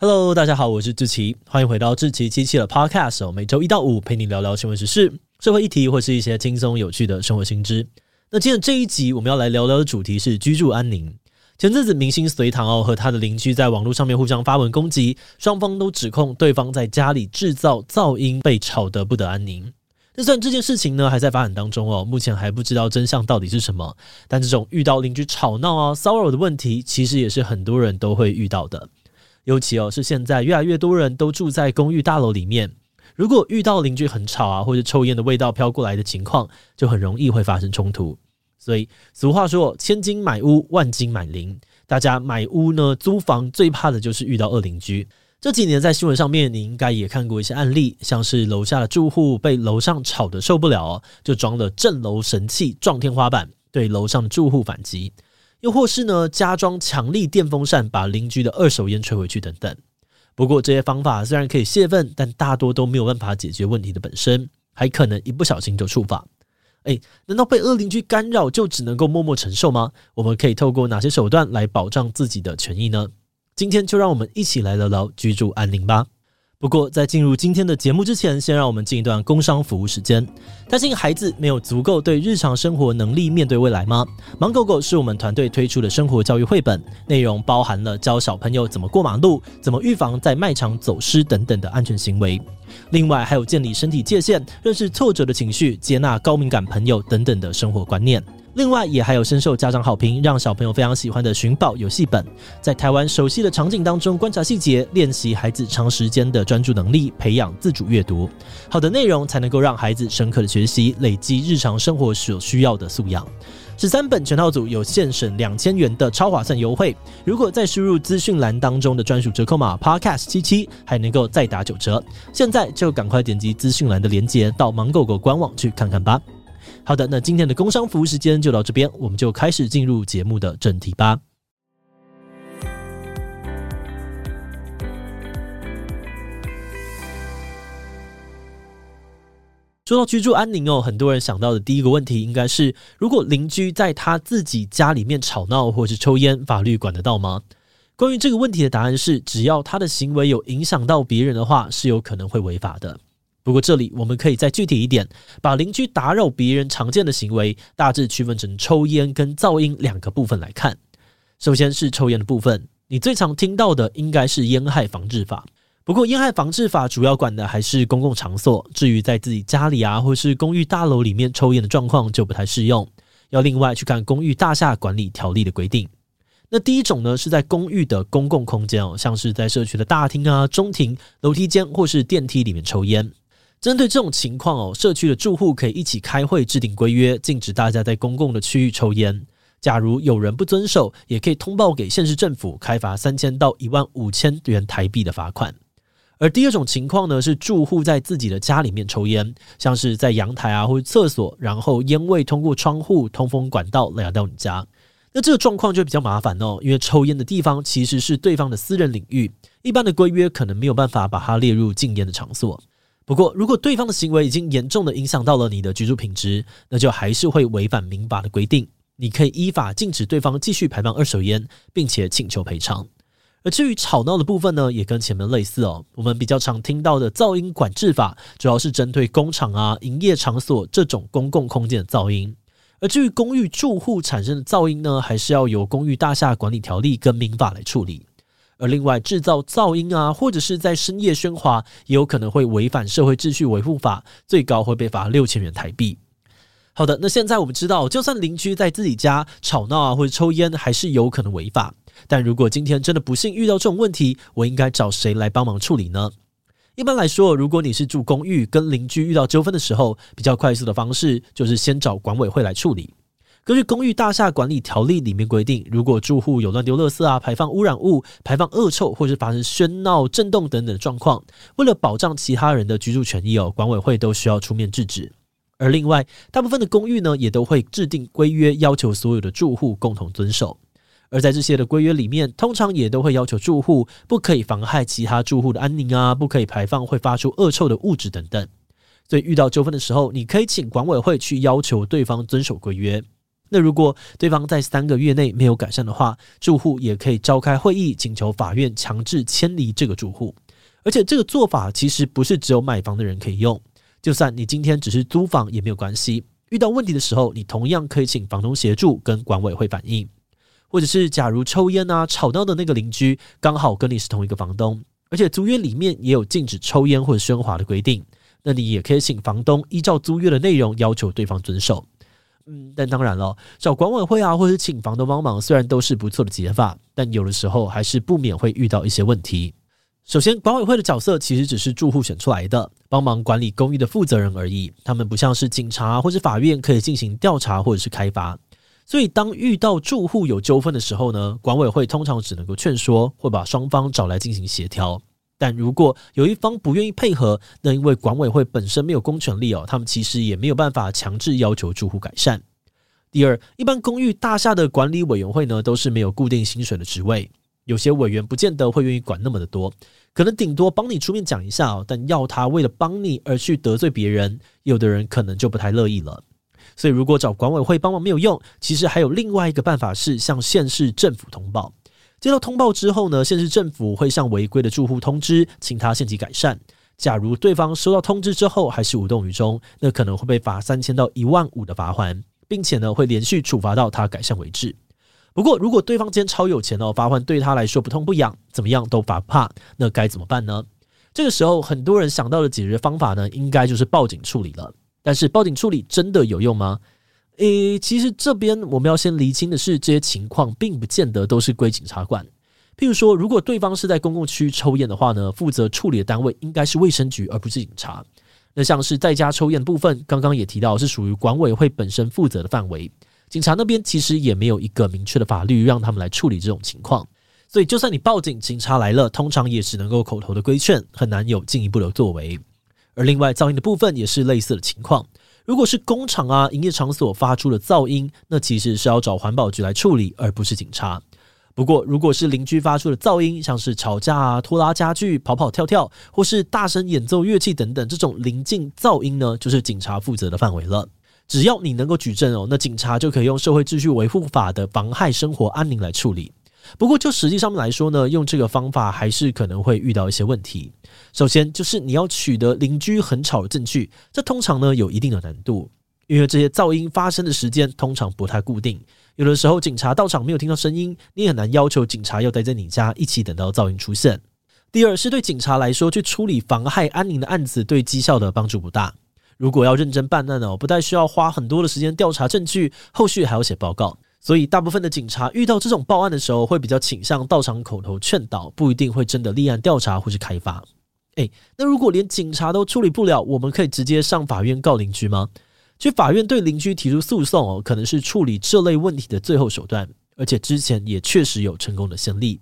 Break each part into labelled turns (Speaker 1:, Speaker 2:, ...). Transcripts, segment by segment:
Speaker 1: Hello，大家好，我是志奇，欢迎回到志奇机器的 Podcast，每周一到五陪你聊聊新闻时事、社会议题或是一些轻松有趣的生活新知。那今天这一集我们要来聊聊的主题是居住安宁。前阵子明星隋棠哦和他的邻居在网络上面互相发文攻击，双方都指控对方在家里制造噪音，被吵得不得安宁。就算这件事情呢还在发展当中哦，目前还不知道真相到底是什么。但这种遇到邻居吵闹啊、骚扰的问题，其实也是很多人都会遇到的。尤其哦是现在越来越多人都住在公寓大楼里面，如果遇到邻居很吵啊，或者抽烟的味道飘过来的情况，就很容易会发生冲突。所以俗话说，千金买屋，万金买邻。大家买屋呢，租房最怕的就是遇到恶邻居。这几年在新闻上面，你应该也看过一些案例，像是楼下的住户被楼上吵得受不了，就装了震楼神器撞天花板，对楼上的住户反击；又或是呢，加装强力电风扇把邻居的二手烟吹回去等等。不过这些方法虽然可以泄愤，但大多都没有办法解决问题的本身，还可能一不小心就触法。诶，难道被恶邻居干扰就只能够默默承受吗？我们可以透过哪些手段来保障自己的权益呢？今天就让我们一起来聊聊居住安宁吧。不过在进入今天的节目之前，先让我们进一段工商服务时间。担心孩子没有足够对日常生活能力面对未来吗？芒狗狗是我们团队推出的生活教育绘本，内容包含了教小朋友怎么过马路、怎么预防在卖场走失等等的安全行为。另外，还有建立身体界限、认识挫折的情绪、接纳高敏感朋友等等的生活观念。另外，也还有深受家长好评、让小朋友非常喜欢的寻宝游戏本，在台湾熟悉的场景当中观察细节，练习孩子长时间的专注能力，培养自主阅读。好的内容才能够让孩子深刻的学习，累积日常生活所需要的素养。十三本全套组有现省两千元的超划算优惠，如果再输入资讯栏当中的专属折扣码 Podcast 七七，还能够再打九折。现在就赶快点击资讯栏的链接，到芒狗狗官网去看看吧。好的，那今天的工商服务时间就到这边，我们就开始进入节目的正题吧。说到居住安宁哦，很多人想到的第一个问题应该是：如果邻居在他自己家里面吵闹或是抽烟，法律管得到吗？关于这个问题的答案是，只要他的行为有影响到别人的话，是有可能会违法的。不过这里我们可以再具体一点，把邻居打扰别人常见的行为大致区分成抽烟跟噪音两个部分来看。首先是抽烟的部分，你最常听到的应该是烟害防治法。不过，烟害防治法主要管的还是公共场所，至于在自己家里啊，或是公寓大楼里面抽烟的状况就不太适用，要另外去看公寓大厦管理条例的规定。那第一种呢，是在公寓的公共空间哦，像是在社区的大厅啊、中庭、楼梯间或是电梯里面抽烟。针对这种情况哦，社区的住户可以一起开会制定规约，禁止大家在公共的区域抽烟。假如有人不遵守，也可以通报给县市政府，开罚三千到一万五千元台币的罚款。而第二种情况呢，是住户在自己的家里面抽烟，像是在阳台啊或者厕所，然后烟味通过窗户、通风管道来到你家。那这个状况就比较麻烦哦，因为抽烟的地方其实是对方的私人领域，一般的规约可能没有办法把它列入禁烟的场所。不过，如果对方的行为已经严重的影响到了你的居住品质，那就还是会违反民法的规定，你可以依法禁止对方继续排放二手烟，并且请求赔偿。而至于吵闹的部分呢，也跟前面类似哦。我们比较常听到的噪音管制法，主要是针对工厂啊、营业场所这种公共空间的噪音。而至于公寓住户产生的噪音呢，还是要由公寓大厦管理条例跟民法来处理。而另外制造噪音啊，或者是在深夜喧哗，也有可能会违反社会秩序维护法，最高会被罚六千元台币。好的，那现在我们知道，就算邻居在自己家吵闹啊，或者抽烟，还是有可能违法。但如果今天真的不幸遇到这种问题，我应该找谁来帮忙处理呢？一般来说，如果你是住公寓，跟邻居遇到纠纷的时候，比较快速的方式就是先找管委会来处理。根据《公寓大厦管理条例》里面规定，如果住户有乱丢垃圾啊、排放污染物、排放恶臭，或是发生喧闹、震动等等状况，为了保障其他人的居住权益哦，管委会都需要出面制止。而另外，大部分的公寓呢，也都会制定规约，要求所有的住户共同遵守。而在这些的规约里面，通常也都会要求住户不可以妨害其他住户的安宁啊，不可以排放会发出恶臭的物质等等。所以遇到纠纷的时候，你可以请管委会去要求对方遵守规约。那如果对方在三个月内没有改善的话，住户也可以召开会议，请求法院强制迁离这个住户。而且这个做法其实不是只有买房的人可以用，就算你今天只是租房也没有关系。遇到问题的时候，你同样可以请房东协助跟管委会反映，或者是假如抽烟啊吵闹的那个邻居刚好跟你是同一个房东，而且租约里面也有禁止抽烟或者喧哗的规定，那你也可以请房东依照租约的内容要求对方遵守。嗯，但当然了，找管委会啊，或者是请房东帮忙，虽然都是不错的解法，但有的时候还是不免会遇到一些问题。首先，管委会的角色其实只是住户选出来的，帮忙管理公寓的负责人而已。他们不像是警察或是法院，可以进行调查或者是开发。所以，当遇到住户有纠纷的时候呢，管委会通常只能够劝说，或把双方找来进行协调。但如果有一方不愿意配合，那因为管委会本身没有公权力哦，他们其实也没有办法强制要求住户改善。第二，一般公寓大厦的管理委员会呢，都是没有固定薪水的职位，有些委员不见得会愿意管那么的多，可能顶多帮你出面讲一下哦，但要他为了帮你而去得罪别人，有的人可能就不太乐意了。所以，如果找管委会帮忙没有用，其实还有另外一个办法是向县市政府通报。接到通报之后呢，县市政府会向违规的住户通知，请他限期改善。假如对方收到通知之后还是无动于衷，那可能会被罚三千到一万五的罚锾，并且呢会连续处罚到他改善为止。不过，如果对方今天超有钱哦，罚锾对他来说不痛不痒，怎么样都罚不怕，那该怎么办呢？这个时候，很多人想到的解决方法呢，应该就是报警处理了。但是，报警处理真的有用吗？诶，其实这边我们要先厘清的是，这些情况并不见得都是归警察管。譬如说，如果对方是在公共区域抽烟的话呢，负责处理的单位应该是卫生局，而不是警察。那像是在家抽烟的部分，刚刚也提到是属于管委会本身负责的范围，警察那边其实也没有一个明确的法律让他们来处理这种情况。所以，就算你报警，警察来了，通常也只能够口头的规劝，很难有进一步的作为。而另外，噪音的部分也是类似的情况。如果是工厂啊、营业场所发出的噪音，那其实是要找环保局来处理，而不是警察。不过，如果是邻居发出的噪音，像是吵架啊、拖拉家具、跑跑跳跳，或是大声演奏乐器等等这种邻近噪音呢，就是警察负责的范围了。只要你能够举证哦，那警察就可以用社会秩序维护法的妨害生活安宁来处理。不过，就实际上面来说呢，用这个方法还是可能会遇到一些问题。首先，就是你要取得邻居很吵的证据，这通常呢有一定的难度，因为这些噪音发生的时间通常不太固定。有的时候警察到场没有听到声音，你也很难要求警察要待在你家一起等到噪音出现。第二，是对警察来说，去处理妨害安宁的案子，对绩效的帮助不大。如果要认真办案哦，不但需要花很多的时间调查证据，后续还要写报告。所以，大部分的警察遇到这种报案的时候，会比较倾向到场口头劝导，不一定会真的立案调查或是开发。诶，那如果连警察都处理不了，我们可以直接上法院告邻居吗？去法院对邻居提出诉讼哦，可能是处理这类问题的最后手段，而且之前也确实有成功的先例。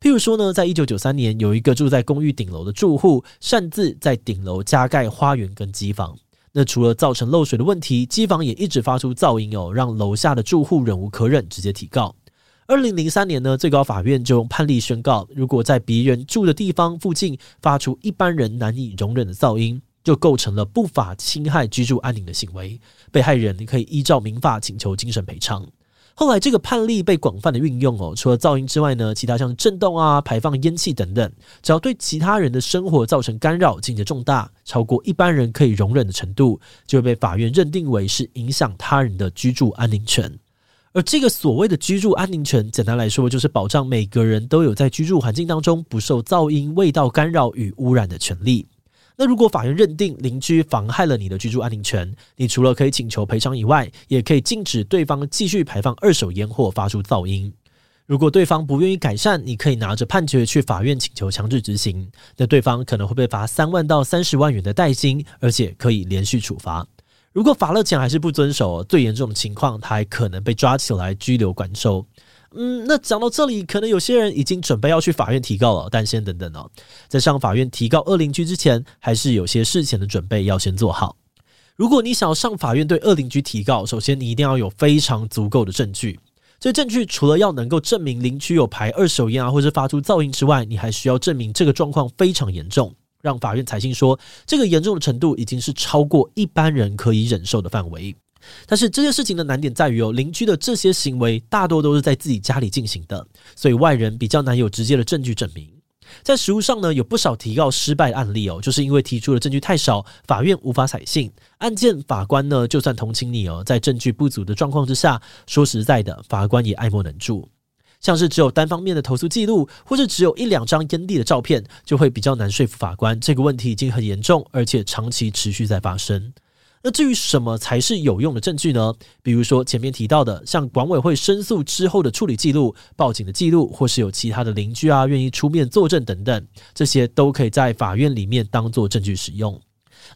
Speaker 1: 譬如说呢，在一九九三年，有一个住在公寓顶楼的住户擅自在顶楼加盖花园跟机房。那除了造成漏水的问题，机房也一直发出噪音哦，让楼下的住户忍无可忍，直接提告。二零零三年呢，最高法院就用判例宣告，如果在别人住的地方附近发出一般人难以容忍的噪音，就构成了不法侵害居住安宁的行为，被害人可以依照民法请求精神赔偿。后来这个判例被广泛的运用哦，除了噪音之外呢，其他像是震动啊、排放烟气等等，只要对其他人的生活造成干扰，情节重大，超过一般人可以容忍的程度，就会被法院认定为是影响他人的居住安宁权。而这个所谓的居住安宁权，简单来说就是保障每个人都有在居住环境当中不受噪音、味道干扰与污染的权利。那如果法院认定邻居妨害了你的居住安宁权，你除了可以请求赔偿以外，也可以禁止对方继续排放二手烟或发出噪音。如果对方不愿意改善，你可以拿着判决去法院请求强制执行。那对方可能会被罚三万到三十万元的代金，而且可以连续处罚。如果罚了钱还是不遵守，最严重的情况，他还可能被抓起来拘留管收。嗯，那讲到这里，可能有些人已经准备要去法院提告了，但先等等哦，在上法院提告恶邻居之前，还是有些事前的准备要先做好。如果你想要上法院对恶邻居提告，首先你一定要有非常足够的证据。这证据除了要能够证明邻居有排二手烟啊，或是发出噪音之外，你还需要证明这个状况非常严重，让法院采信说这个严重的程度已经是超过一般人可以忍受的范围。但是这件事情的难点在于哦，邻居的这些行为大多都是在自己家里进行的，所以外人比较难有直接的证据证明。在实务上呢，有不少提告失败案例哦，就是因为提出的证据太少，法院无法采信。案件法官呢，就算同情你哦，在证据不足的状况之下，说实在的，法官也爱莫能助。像是只有单方面的投诉记录，或是只有一两张烟蒂的照片，就会比较难说服法官。这个问题已经很严重，而且长期持续在发生。那至于什么才是有用的证据呢？比如说前面提到的，像管委会申诉之后的处理记录、报警的记录，或是有其他的邻居啊愿意出面作证等等，这些都可以在法院里面当做证据使用。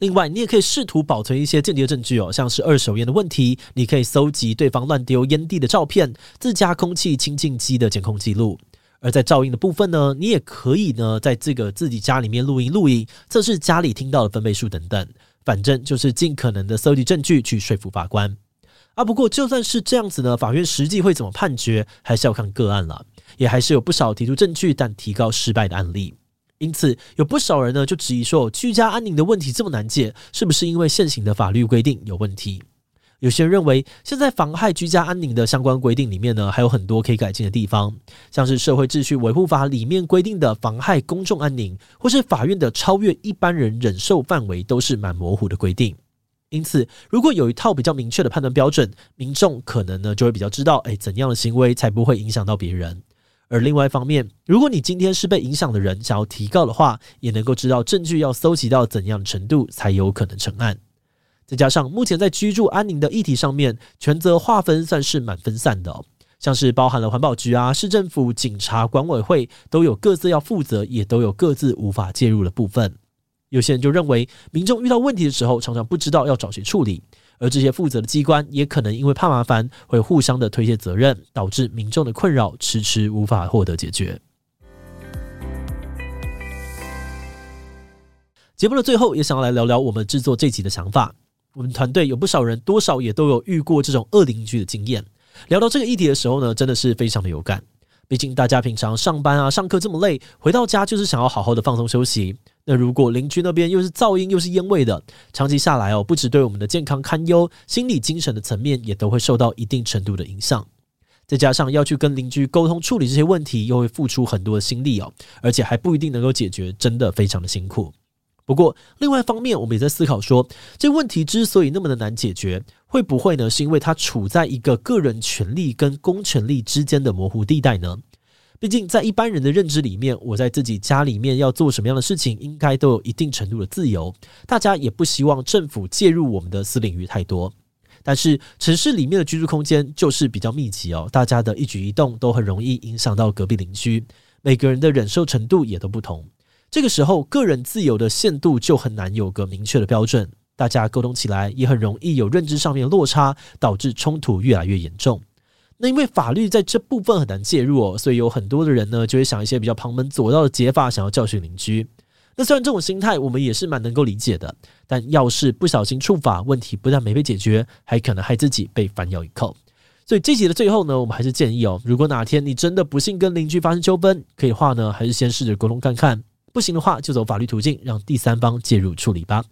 Speaker 1: 另外，你也可以试图保存一些间谍证据哦，像是二手烟的问题，你可以搜集对方乱丢烟蒂的照片、自家空气清净机的监控记录。而在噪音的部分呢，你也可以呢在这个自己家里面录音录音，测试家里听到的分贝数等等。反正就是尽可能的搜集证据去说服法官啊。不过就算是这样子呢，法院实际会怎么判决，还是要看个案了。也还是有不少提出证据但提高失败的案例。因此，有不少人呢就质疑说，居家安宁的问题这么难解，是不是因为现行的法律规定有问题？有些人认为，现在妨害居家安宁的相关规定里面呢，还有很多可以改进的地方，像是《社会秩序维护法》里面规定的妨害公众安宁，或是法院的超越一般人忍受范围，都是蛮模糊的规定。因此，如果有一套比较明确的判断标准，民众可能呢就会比较知道，哎，怎样的行为才不会影响到别人。而另外一方面，如果你今天是被影响的人，想要提告的话，也能够知道证据要搜集到怎样的程度，才有可能成案。再加上目前在居住安宁的议题上面，权责划分算是蛮分散的，像是包含了环保局啊、市政府、警察、管委会，都有各自要负责，也都有各自无法介入的部分。有些人就认为，民众遇到问题的时候，常常不知道要找谁处理，而这些负责的机关也可能因为怕麻烦，会互相的推卸责任，导致民众的困扰迟迟无法获得解决。节目的最后，也想要来聊聊我们制作这集的想法。我们团队有不少人，多少也都有遇过这种恶邻居的经验。聊到这个议题的时候呢，真的是非常的有感。毕竟大家平常上班啊、上课这么累，回到家就是想要好好的放松休息。那如果邻居那边又是噪音又是烟味的，长期下来哦，不只对我们的健康堪忧，心理精神的层面也都会受到一定程度的影响。再加上要去跟邻居沟通处理这些问题，又会付出很多的心力哦，而且还不一定能够解决，真的非常的辛苦。不过，另外一方面，我们也在思考说，这问题之所以那么的难解决，会不会呢？是因为它处在一个个人权利跟公权力之间的模糊地带呢？毕竟，在一般人的认知里面，我在自己家里面要做什么样的事情，应该都有一定程度的自由。大家也不希望政府介入我们的私领域太多。但是，城市里面的居住空间就是比较密集哦，大家的一举一动都很容易影响到隔壁邻居，每个人的忍受程度也都不同。这个时候，个人自由的限度就很难有个明确的标准，大家沟通起来也很容易有认知上面的落差，导致冲突越来越严重。那因为法律在这部分很难介入哦，所以有很多的人呢就会想一些比较旁门左道的解法，想要教训邻居。那虽然这种心态我们也是蛮能够理解的，但要是不小心触法，问题不但没被解决，还可能害自己被反咬一口。所以这集的最后呢，我们还是建议哦，如果哪天你真的不幸跟邻居发生纠纷，可以话呢，还是先试着沟通看看。不行的话，就走法律途径，让第三方介入处理吧。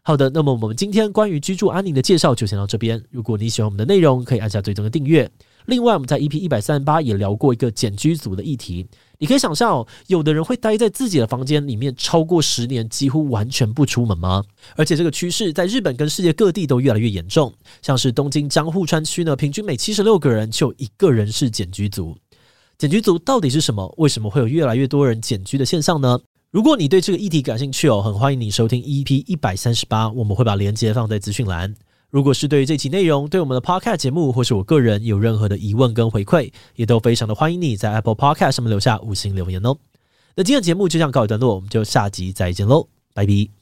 Speaker 1: 好的，那么我们今天关于居住安宁的介绍就先到这边。如果你喜欢我们的内容，可以按下最终的订阅。另外，我们在 EP 一百三十八也聊过一个简居族的议题。你可以想象哦，有的人会待在自己的房间里面超过十年，几乎完全不出门吗？而且这个趋势在日本跟世界各地都越来越严重。像是东京江户川区呢，平均每七十六个人就一个人是简居族。简居族到底是什么？为什么会有越来越多人简居的现象呢？如果你对这个议题感兴趣哦，很欢迎你收听 EP 一百三十八，我们会把链接放在资讯栏。如果是对于这期内容，对我们的 Podcast 节目或是我个人有任何的疑问跟回馈，也都非常的欢迎你在 Apple Podcast 上面留下五星留言哦。那今天的节目就这样告一段落，我们就下集再见喽，拜拜。